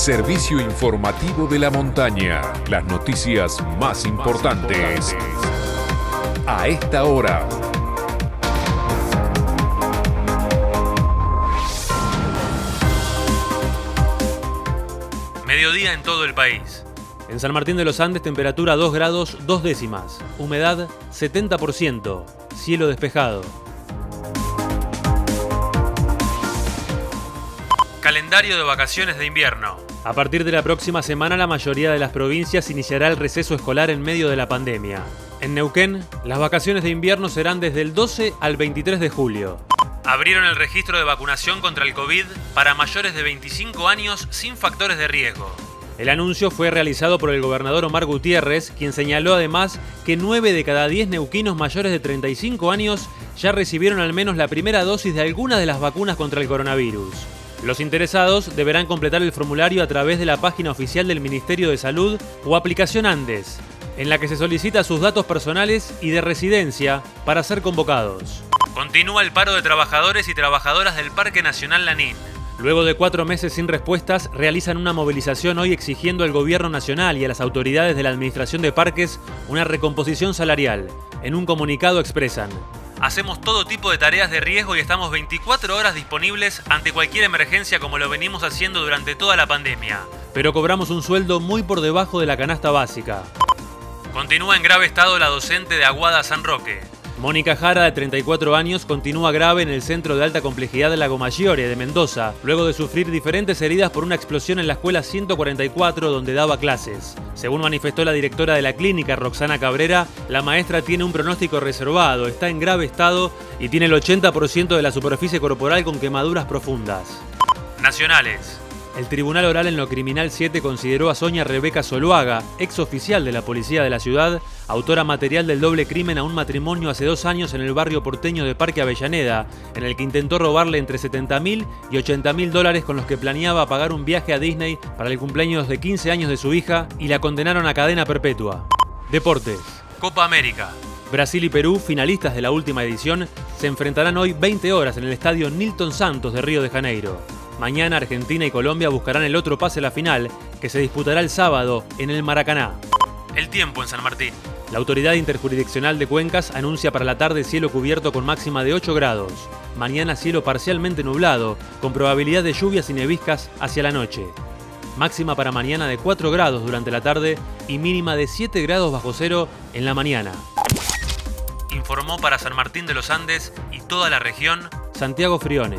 servicio informativo de la montaña. Las noticias más importantes a esta hora. Mediodía en todo el país. En San Martín de los Andes, temperatura 2 grados 2 décimas. Humedad 70%. Cielo despejado. Calendario de vacaciones de invierno. A partir de la próxima semana la mayoría de las provincias iniciará el receso escolar en medio de la pandemia. En Neuquén, las vacaciones de invierno serán desde el 12 al 23 de julio. Abrieron el registro de vacunación contra el COVID para mayores de 25 años sin factores de riesgo. El anuncio fue realizado por el gobernador Omar Gutiérrez, quien señaló además que 9 de cada 10 neuquinos mayores de 35 años ya recibieron al menos la primera dosis de alguna de las vacunas contra el coronavirus. Los interesados deberán completar el formulario a través de la página oficial del Ministerio de Salud o aplicación Andes, en la que se solicita sus datos personales y de residencia para ser convocados. Continúa el paro de trabajadores y trabajadoras del Parque Nacional Lanín. Luego de cuatro meses sin respuestas, realizan una movilización hoy exigiendo al Gobierno Nacional y a las autoridades de la Administración de Parques una recomposición salarial. En un comunicado expresan, Hacemos todo tipo de tareas de riesgo y estamos 24 horas disponibles ante cualquier emergencia como lo venimos haciendo durante toda la pandemia. Pero cobramos un sueldo muy por debajo de la canasta básica. Continúa en grave estado la docente de Aguada San Roque. Mónica Jara, de 34 años, continúa grave en el Centro de Alta Complejidad de Lago Maggiore de Mendoza, luego de sufrir diferentes heridas por una explosión en la escuela 144 donde daba clases. Según manifestó la directora de la clínica, Roxana Cabrera, la maestra tiene un pronóstico reservado, está en grave estado y tiene el 80% de la superficie corporal con quemaduras profundas. Nacionales. El Tribunal Oral en lo Criminal 7 consideró a Sonia Rebeca Zuluaga, ex oficial de la Policía de la Ciudad, autora material del doble crimen a un matrimonio hace dos años en el barrio porteño de Parque Avellaneda, en el que intentó robarle entre 70 mil y 80 mil dólares con los que planeaba pagar un viaje a Disney para el cumpleaños de 15 años de su hija y la condenaron a cadena perpetua. Deportes. Copa América. Brasil y Perú, finalistas de la última edición, se enfrentarán hoy 20 horas en el estadio Nilton Santos de Río de Janeiro. Mañana Argentina y Colombia buscarán el otro pase a la final, que se disputará el sábado en el Maracaná. El tiempo en San Martín. La Autoridad Interjurisdiccional de Cuencas anuncia para la tarde cielo cubierto con máxima de 8 grados. Mañana cielo parcialmente nublado, con probabilidad de lluvias y neviscas hacia la noche. Máxima para mañana de 4 grados durante la tarde y mínima de 7 grados bajo cero en la mañana. Informó para San Martín de los Andes y toda la región Santiago Frione.